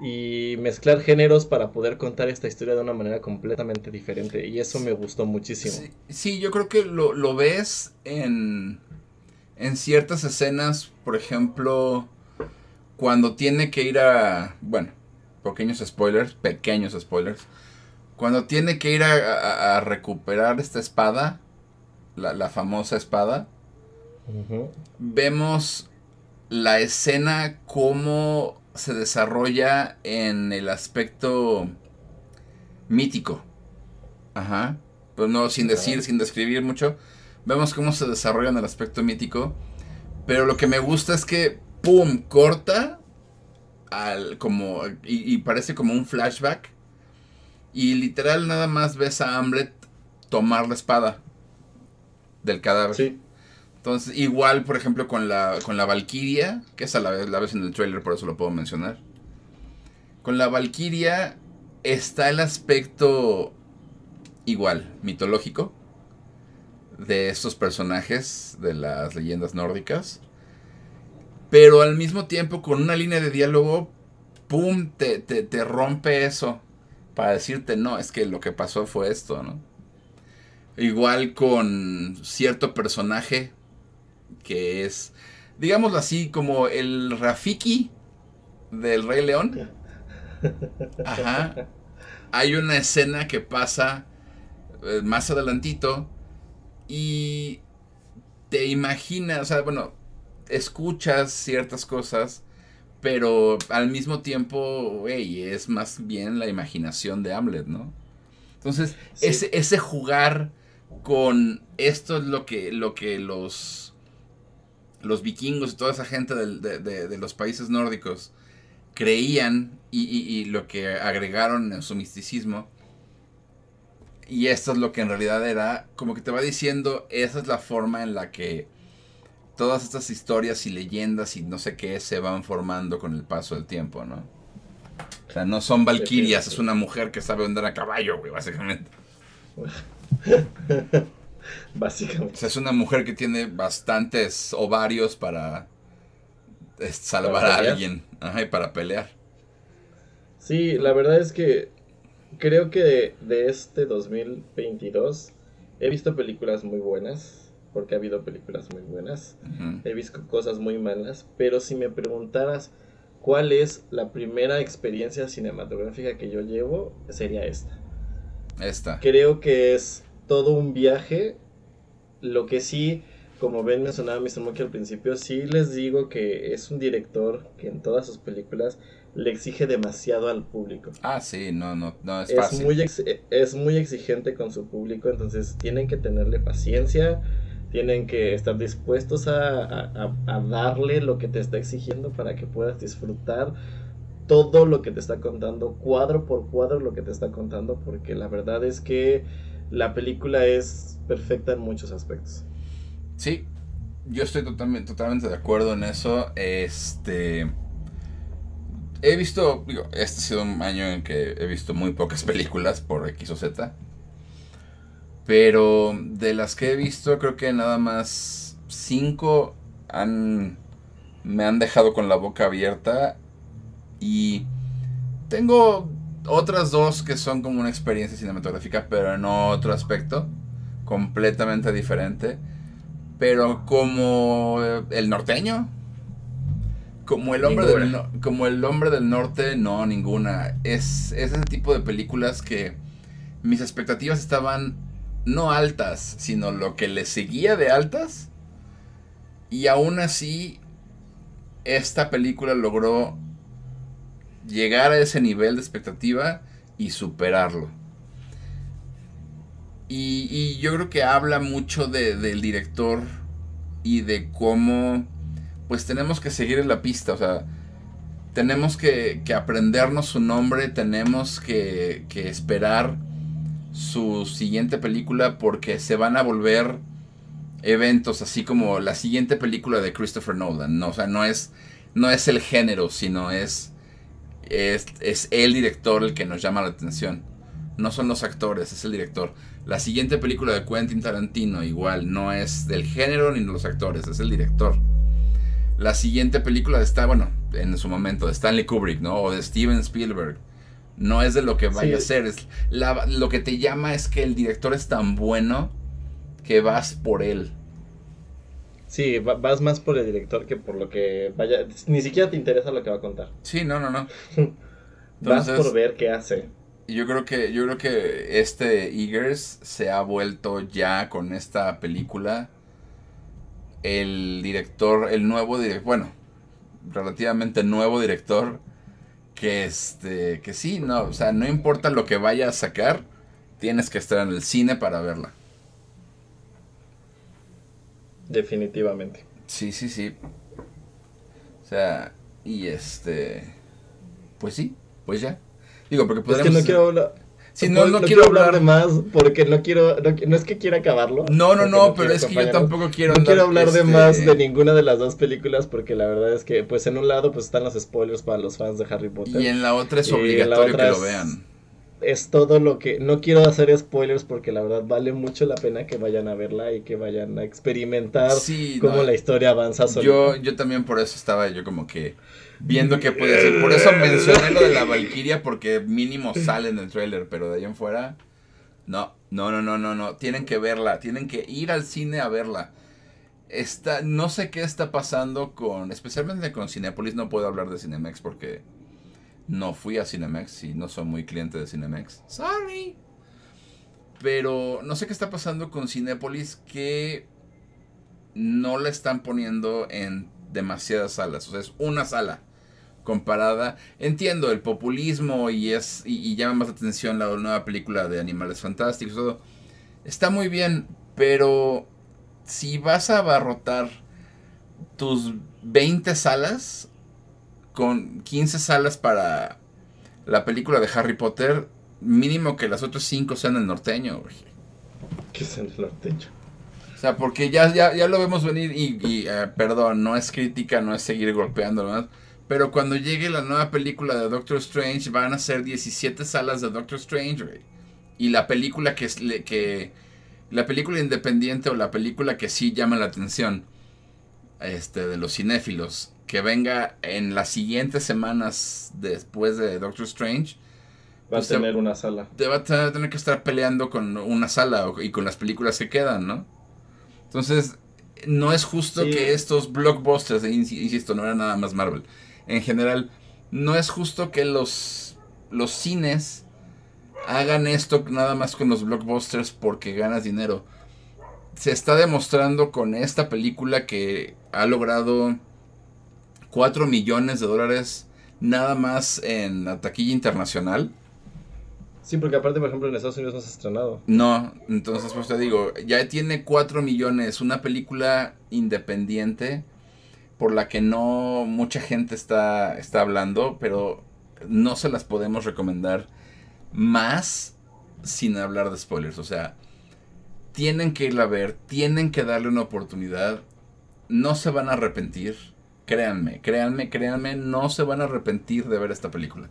y mezclar géneros para poder contar esta historia de una manera completamente diferente. Y eso me gustó muchísimo. Sí, sí, yo creo que lo, lo ves en, en ciertas escenas, por ejemplo, cuando tiene que ir a, bueno, pequeños spoilers, pequeños spoilers, cuando tiene que ir a, a- a recuperar esta espada, la, la famosa espada, vemos la escena cómo se desarrolla en el aspecto mítico. Ajá. Pero no sin decir, sin describir mucho. Vemos cómo se desarrolla en el aspecto mítico. Pero lo que me gusta es que, ¡pum! corta. Al, como, y, y parece como un flashback. Y literal nada más ves a Hamlet tomar la espada del cadáver. sí Entonces, igual, por ejemplo, con la, con la Valkyria, que esa la, ves- la ves en el trailer, por eso lo puedo mencionar. Con la Valkyria está el aspecto igual, mitológico, de estos personajes de las leyendas nórdicas. Pero al mismo tiempo, con una línea de diálogo, ¡pum! Te, te, te rompe eso. Para decirte, no, es que lo que pasó fue esto, ¿no? Igual con cierto personaje que es, digámoslo así, como el Rafiki del Rey León. Ajá. Hay una escena que pasa eh, más adelantito y te imaginas, o sea, bueno, escuchas ciertas cosas, pero al mismo tiempo, güey, es más bien la imaginación de Hamlet, ¿no? Entonces, Sí. ese, ese jugar con esto es lo que, lo que los, los vikingos y toda esa gente de, de- de los países nórdicos creían y, y- y lo que agregaron en su misticismo. Y esto es lo que en realidad era, como que te va diciendo, esa es la forma en la que todas estas historias y leyendas y no sé qué se van formando con el paso del tiempo, ¿no? O sea, no son valquirias, es una mujer que sabe andar a caballo, güey, básicamente. O básicamente sea, es una mujer que tiene bastantes ovarios para eh, salvar ¿Para a alguien. Ajá, y para pelear. Sí, la verdad es que creo que de, de este 2022 he visto películas muy buenas, porque ha habido películas muy buenas. He visto cosas muy malas, pero si me preguntaras cuál es la primera experiencia cinematográfica que yo llevo, sería esta. Esta. Creo que es todo un viaje. Lo que sí, como ven mencionaba Mr. Monkey al principio, sí les digo que es un director que en todas sus películas le exige demasiado al público. Ah, sí, no, no, no es, Es fácil. muy, ex- es muy exigente con su público, entonces tienen que tenerle paciencia, tienen que estar dispuestos a, a- a- darle lo que te está exigiendo para que puedas disfrutar todo lo que te está contando, cuadro por cuadro lo que te está contando, porque la verdad es que la película es perfecta en muchos aspectos. Sí, yo estoy totalmente, totalmente de acuerdo en eso. Este. He visto, este ha sido un año en que he visto muy pocas películas por X o Z. Pero de las que he visto, creo que nada más cinco han, me han dejado con la boca abierta. Y tengo otras dos que son como una experiencia cinematográfica, pero en otro aspecto, completamente diferente. Pero como el norteño, como el hombre del no- como el hombre del norte, no ninguna. Es, es ese tipo de películas que mis expectativas estaban no altas, sino lo que le seguía de altas. Y aún así, esta película logró llegar a ese nivel de expectativa y superarlo. Y, y yo creo que habla mucho de- del director y de cómo pues tenemos que seguir en la pista, o sea, tenemos que, que aprendernos su nombre, tenemos que, que esperar su siguiente película porque se van a volver eventos así como la siguiente película de Christopher Nolan, ¿no? o sea, no es, no es el género, sino es, es, es el director el que nos llama la atención. No son los actores, es el director. La siguiente película de Quentin Tarantino, igual, no es del género ni de los actores, es el director. La siguiente película está, bueno, en su momento, de Stanley Kubrick, ¿no? O de Steven Spielberg. No es de lo que vaya Sí. a ser. Es la- lo que te llama es que el director es tan bueno que vas por él. Sí, va- vas más por el director que por lo que vaya, ni siquiera te interesa lo que va a contar. Sí, no, no, no. vas por ver qué hace. Yo creo que, yo creo que este Eagers se ha vuelto ya con esta película el director, el nuevo director, bueno, relativamente nuevo director que este, que sí, no, o sea, no importa lo que vaya a sacar, tienes que estar en el cine para verla. Definitivamente. Sí, sí, sí. O sea, y este, pues sí, pues ya. Digo, porque Es que podríamos no quiero hablar. No, no, quiero hablar de más porque no quiero. No, no es que quiera acabarlo. No, no, no, pero es que yo tampoco quiero No quiero hablar de este, más de ninguna de las dos películas porque la verdad es que, pues en un lado, pues están los spoilers para los fans de Harry Potter. Y en la otra es obligatorio que lo vean. Es todo lo que. No quiero hacer spoilers porque la verdad vale mucho la pena que vayan a verla y que vayan a experimentar Sí, cómo no, la historia avanza solita. yo, yo también por eso estaba yo como que viendo qué podía hacer. Por eso mencioné lo de la Valkyria porque mínimo sale en el trailer, pero de ahí en fuera, no, no, no, no, no, no. Tienen que verla, tienen que ir al cine a verla. Está, no sé qué está pasando con, especialmente con Cinepolis, no puedo hablar de Cinemex porque no fui a Cinemex y no soy muy cliente de Cinemex. Sorry. Pero no sé qué está pasando con Cinepolis que no la están poniendo en demasiadas salas. O sea, es una sala comparada. Entiendo el populismo y es y, llama más atención la nueva película de Animales Fantásticos. Todo. Está muy bien, pero si vas a abarrotar tus 20 salas con 15 salas para la película de Harry Potter, mínimo que las otras 5 sean el norteño. güey. Que es el norteño. O sea, porque ya, ya, ya lo vemos venir y, y, eh, perdón, no es crítica, no es seguir golpeando más. Pero cuando llegue la nueva película de Doctor Strange, van a ser 17 salas de Doctor Strange, güey. Y la película que, que... La película independiente o la película que sí llama la atención este, de los cinéfilos, que venga en las siguientes semanas después de Doctor Strange, Va a Pues te- tener una sala. te va a tener que estar peleando con una sala y con las películas que quedan, ¿no? Entonces, no es justo Sí. que estos blockbusters, e insi- insisto, no era nada más Marvel, en general, no es justo que los, los cines hagan esto nada más con los blockbusters porque ganas dinero. Se está demostrando con esta película que ha logrado 4 millones de dólares nada más en la taquilla internacional. Sí, porque aparte, por ejemplo, en Estados Unidos no se ha estrenado. No, entonces pues te digo, ya tiene 4 millones, una película independiente por la que no mucha gente está, está hablando, pero no se las podemos recomendar más sin hablar de spoilers. O sea, tienen que irla a ver, tienen que darle una oportunidad, no se van a arrepentir. Créanme, créanme, créanme, no se van a arrepentir de ver esta película.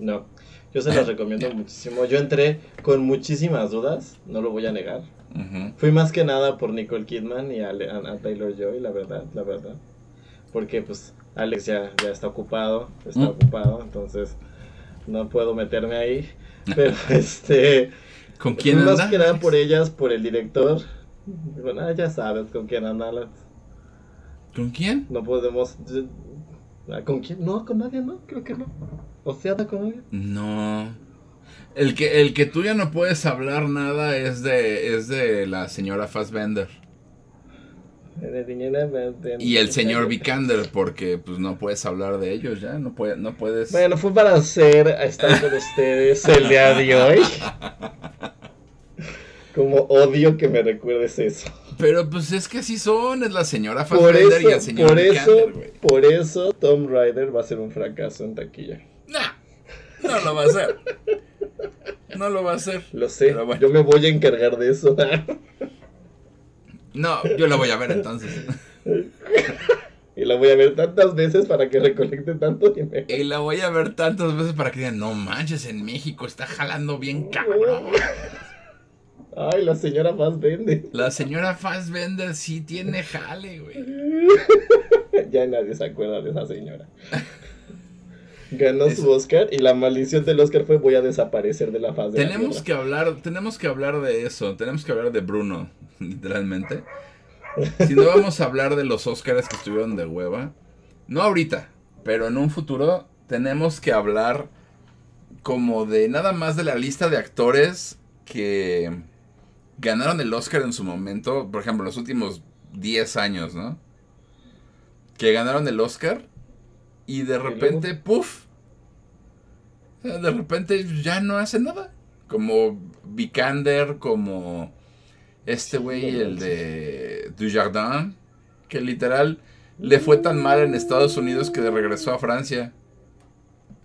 No, yo se las recomiendo muchísimo. Yo entré con muchísimas dudas, no lo voy a negar. Fui más que nada por Nicole Kidman y a, Taylor Joy, la verdad, la verdad. Porque pues Alex ya, ya está ocupado, está mm. ocupado, entonces no puedo meterme ahí. Pero este... ¿Con quién anda? Más que nada por ellas, por el director. Bueno, ah, ya sabes con quién anda ¿Con quién? No podemos... ¿Con quién? No, con nadie, ¿no? Creo que no. ¿O sea, con alguien? No. El que, el que tú ya no puedes hablar nada es de, es de la señora Fassbender. Y el señor Vikander, porque pues no puedes hablar de ellos ya, no, puede, no puedes... Bueno, fue para hacer estar con ustedes el día de hoy. Como odio que me recuerdes eso. Pero pues es que así son, es la señora Fassbender y el señor por eso, Por eso Tom Rider va a ser un fracaso en taquilla. No lo va a hacer. No lo va a hacer. Lo sé. Yo me voy a encargar de eso. no, yo la voy a ver entonces. y la voy a ver tantas veces para que recolecte tanto dinero. Y la voy a ver tantas veces para que digan, no manches, en México está jalando bien cabrón. Ay, la señora Fassbender. La señora Fassbender sí tiene jale, güey. ya nadie se acuerda de esa señora ganó su Oscar y la maldición del Oscar fue voy a desaparecer de la faz de tenemos que hablar tenemos que hablar de eso tenemos que hablar de Bruno literalmente si no vamos a hablar de los Oscars que estuvieron de hueva no ahorita pero en un futuro tenemos que hablar como de nada más de la lista de actores que ganaron el Oscar en su momento por ejemplo los últimos 10 años no que ganaron el Oscar y de repente, puff. De repente ya no hace nada. Como Vikander, como este güey, el de Dujardin, que literal le fue tan mal en Estados Unidos que regresó a Francia.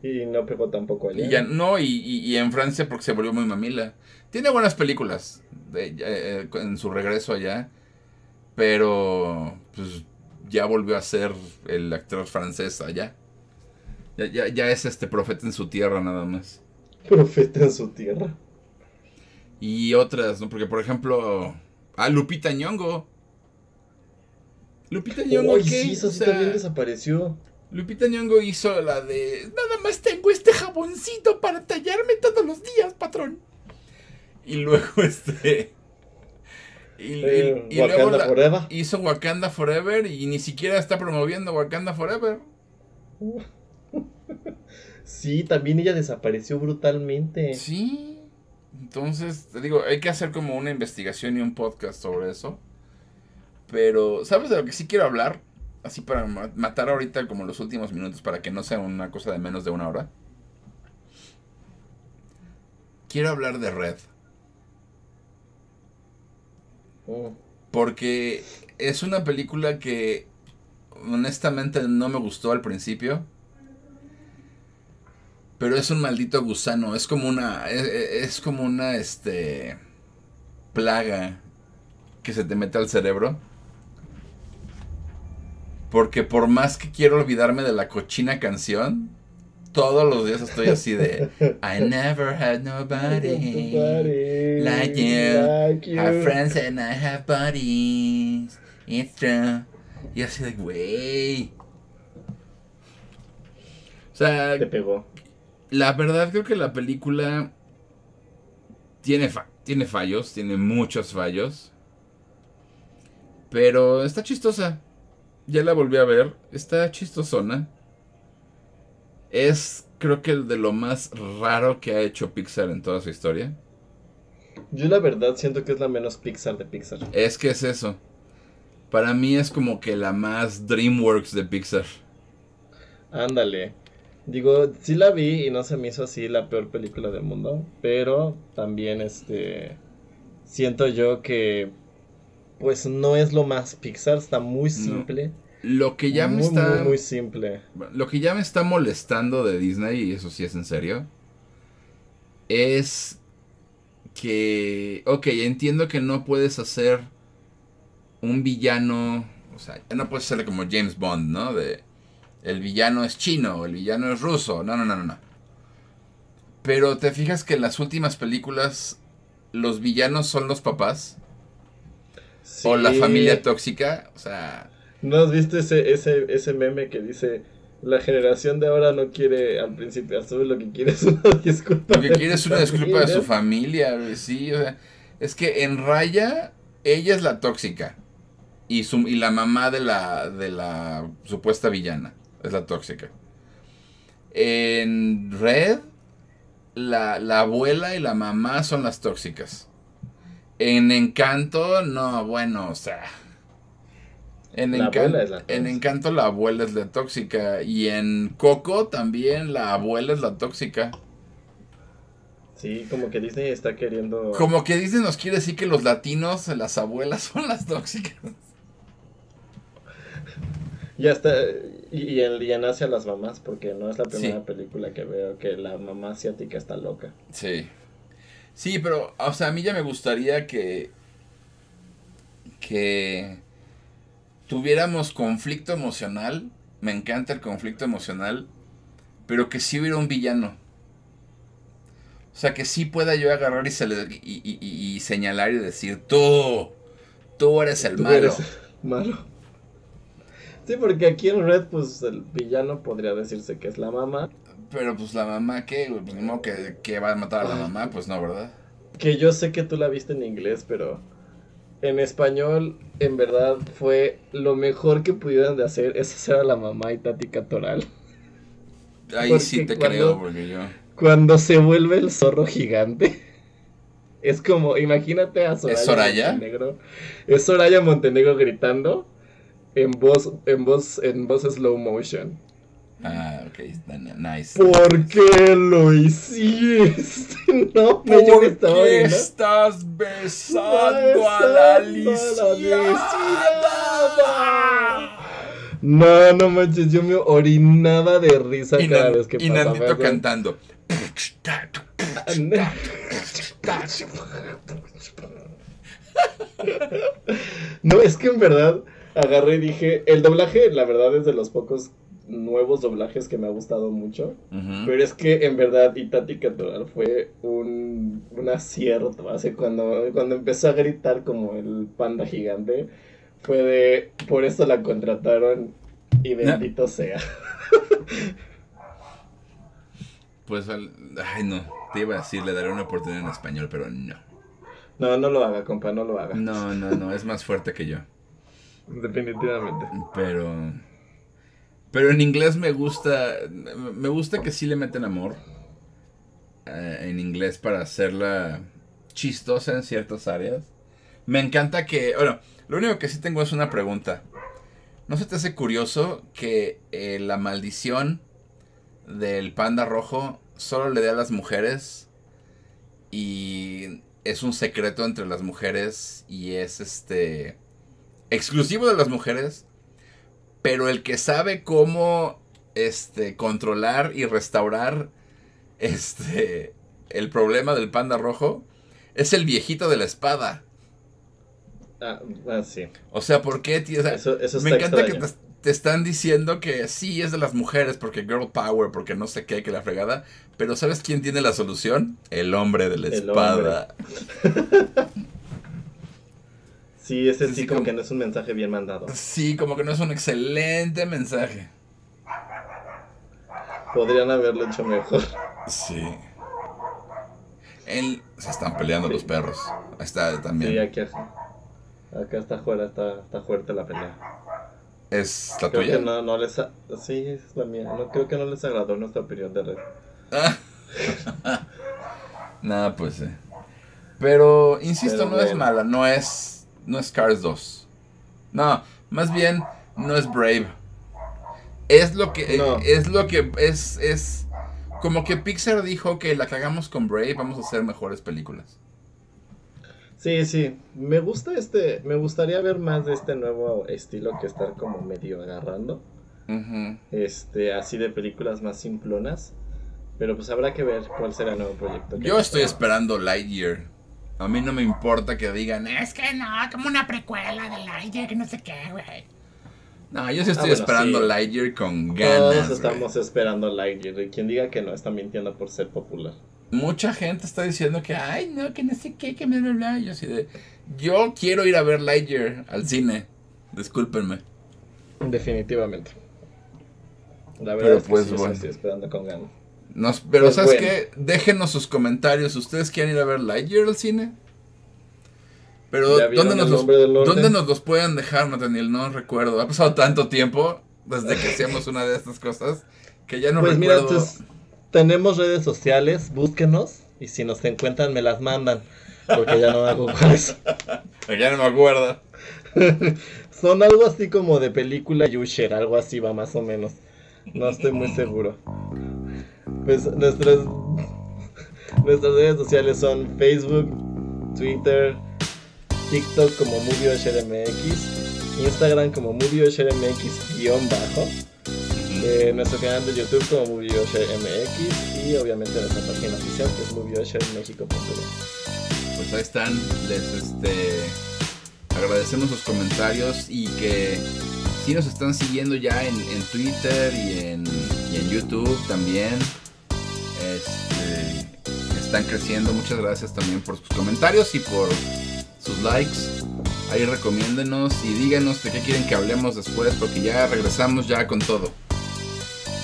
Y no pegó tampoco allá. Y ya, no, y, en Francia porque se volvió muy mamila. Tiene buenas películas eh, en su regreso allá. Pero, pues, ya volvió a ser el actor francés allá. Ya, ya, es este profeta en su tierra nada más. Profeta en su tierra. Y otras, ¿no? Porque por ejemplo. Ah, Lupita Nyongo. Lupita sí, eso sí también desapareció. Lupita Nyongo hizo la de. Nada más tengo este jaboncito para tallarme todos los días, patrón. Y luego este. Y, eh, luego Forever. hizo Wakanda Forever y ni siquiera está promoviendo Wakanda Forever. Sí, también ella desapareció brutalmente. Sí. Entonces, te digo, hay que hacer como una investigación y un podcast sobre eso. Pero, ¿sabes de lo que sí quiero hablar? Así para matar ahorita como los últimos minutos para que no sea una cosa de menos de una hora. Quiero hablar de Red. Oh. Porque es una película que honestamente no me gustó al principio. Pero es un maldito gusano, es como una es, como una este plaga que se te mete al cerebro. Porque por más que quiero olvidarme de la cochina canción, todos los días estoy así de I never had nobody like you. Our friends and I have buddies. It's true. Y así de, güey. O sea, te pegó. La verdad creo que la película tiene, tiene fallos, tiene muchos fallos. Pero está chistosa. Ya la volví a ver. Está chistosona. Es creo que de lo más raro que ha hecho Pixar en toda su historia. Yo la verdad siento que es la menos Pixar de Pixar. Es que es eso. Para mí es como que la más DreamWorks de Pixar. Ándale. Digo, sí la vi y no se me hizo así la peor película del mundo, pero también este siento yo que pues no es lo más Pixar, está muy simple. Lo que ya me está muy, muy simple. Lo que ya me está molestando de Disney y eso sí es en serio es que ok, entiendo que no puedes hacer un villano, o sea, no puedes hacerle como James Bond, ¿no? De el villano es chino, el villano es ruso. No, no, no, no. Pero te fijas que en las últimas películas los villanos son los papás. O la familia tóxica. O sea. ¿No has visto ese, ese, ese meme que dice la generación de ahora no quiere al principio azul, lo que quiere es una disculpa. Lo que quiere es una disculpa de su familia, sí, o sea, es que en Raya ella es la tóxica y su y la mamá de la de la supuesta villana es la tóxica. En Red, la, abuela y la mamá son las tóxicas. En Encanto, no, bueno, o sea. En, en Encanto la abuela es la tóxica. Y en Coco también la abuela es la tóxica. Sí, como que Disney está queriendo. Como que Disney nos quiere decir que los latinos, las abuelas son las tóxicas. Ya está, y, el día nace a las mamás, porque no es la primera película que veo que la mamá asiática está loca. Sí. Sí, pero, o sea, a mí ya me gustaría que. que. tuviéramos conflicto emocional. Me encanta el conflicto emocional. Pero que sí hubiera un villano. O sea, que sí pueda yo agarrar y, y, señalar y decir: Tú, tú eres el malo. Eres malo. Sí, porque aquí en Red, pues el villano podría decirse que es la mamá. Pero pues la mamá, ¿qué? Pues no que, que va a matar a la mamá, pues no, ¿verdad? Que yo sé que tú la viste en inglés, pero en español, en verdad, fue lo mejor que pudieron de hacer es hacer a la mamá y Tati Catoral. Ahí sí te creo, porque yo. Cuando se vuelve el zorro gigante. Es como, imagínate a Soraya, ¿Es Soraya? Montenegro. Es Soraya Montenegro gritando en voz, en voz, en voz slow motion. Ah, ok, nice. ¿Por qué lo hiciste? No, me ¿Por estaba qué estás besando a la lisiada? No, no manches, yo me orinaba de risa cada vez que y pasaba. Y Nandito cantando. no, es que en verdad agarré y dije, el doblaje, la verdad, es de los pocos nuevos doblajes que me ha gustado mucho. Pero es que en verdad Itati Catoral fue un, un acierto. Hace cuando, cuando empezó a gritar como el panda gigante, fue de por eso la contrataron y bendito sea. Pues, ay no, te iba a decir, le daré una oportunidad en español, pero no. No, no lo haga, compa, no lo haga. No, no, no, es más fuerte que yo. Definitivamente. Pero. Pero en inglés me gusta. Me gusta que sí le meten amor. Eh, en inglés para hacerla chistosa en ciertas áreas. Me encanta que. Bueno, lo único que sí tengo es una pregunta. ¿No se te hace curioso que eh, la maldición del panda rojo solo le dé a las mujeres? Y es un secreto entre las mujeres y es este exclusivo de las mujeres, pero el que sabe cómo este, controlar y restaurar este, el problema del panda rojo es el viejito de la espada. Ah, ah sí. O sea, ¿por qué, tío? me encanta que te, están diciendo que sí es de las mujeres porque girl power, porque no sé qué, que la fregada. Pero ¿sabes quién tiene la solución? El hombre de la espada. Sí, ese sí, como, que no es un mensaje bien mandado. Sí, como que no es un excelente mensaje. Podrían haberlo hecho mejor. Sí. se están peleando los perros. Ahí está también. Sí, aquí Acá está fuera, está, está fuerte la pelea. ¿Es la creo tuya? Que no, no les Sí, es la mía. No, creo que no les agradó nuestra opinión de red. Nada, pues sí. Pero, insisto, no es mala, no es no es Cars 2. No, más bien no es Brave. Es lo que. No. Es lo que. Es. Es. Como que Pixar dijo que la cagamos con Brave, vamos a hacer mejores películas. Sí, sí. Me gusta este. Me gustaría ver más de este nuevo estilo que estar como medio agarrando. Este, así de películas más simplonas. Pero pues habrá que ver cuál será el nuevo proyecto. Yo estoy esperando Lightyear. A mí no me importa que digan, es que no, como una precuela de Lightyear, que no sé qué, güey. No, yo sí estoy bueno, esperando sí. Lightyear con ganas. Todos estamos esperando Lightyear. Y quien diga que no está mintiendo por ser popular. Mucha gente está diciendo que, ay, no, que no sé qué, que me bla, bla. Yo así de, yo quiero ir a ver Lightyear al cine. Discúlpenme. Definitivamente. La verdad Pero es que pues, sí, sí bueno. estoy esperando con ganas. Nos, pero Pues ¿sabes bueno. qué? Déjenos sus comentarios. ¿Ustedes quieren ir a ver Lightyear al cine? Pero ¿Ya vieron ¿dónde nos, los? ¿dónde nos los pueden dejar, Nathaniel? No recuerdo. Ha pasado tanto tiempo desde que hacíamos una de estas cosas que ya no pues mira, recuerdo. entonces, tenemos redes sociales, búsquenos. Y si nos encuentran, me las mandan. Porque ya no hago con eso. Ya no me acuerdo. Son algo así como de película Yusher, algo así va más o menos. No estoy muy seguro. Pues nuestras nuestras redes sociales son Facebook, Twitter, TikTok como MovieOsherMX, Instagram como MovieOsherMX-bajo, eh, nuestro canal de YouTube como MovieOsherMX y obviamente nuestra página oficial que es MovieOsherMexico.com. Pues ahí están. Les este agradecemos sus comentarios y que si nos están siguiendo ya en, en Twitter y en, y en YouTube también. Este, están creciendo. Muchas gracias también por sus comentarios y por sus likes. Ahí recomiéndenos y díganos de qué quieren que hablemos después porque ya regresamos ya con todo.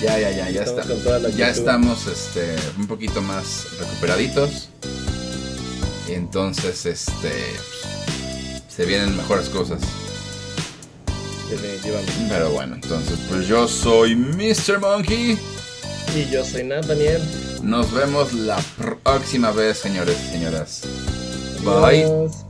Ya, ya, ya, ya Estamos está. Ya estamos este, un poquito más recuperaditos. Y entonces, este. se vienen mejores cosas. Definitivamente. Pero bueno, entonces, pues yo soy Mr. Monkey. Y yo soy Nathaniel. Nos vemos la próxima vez, señores y señoras. Bye. Adiós.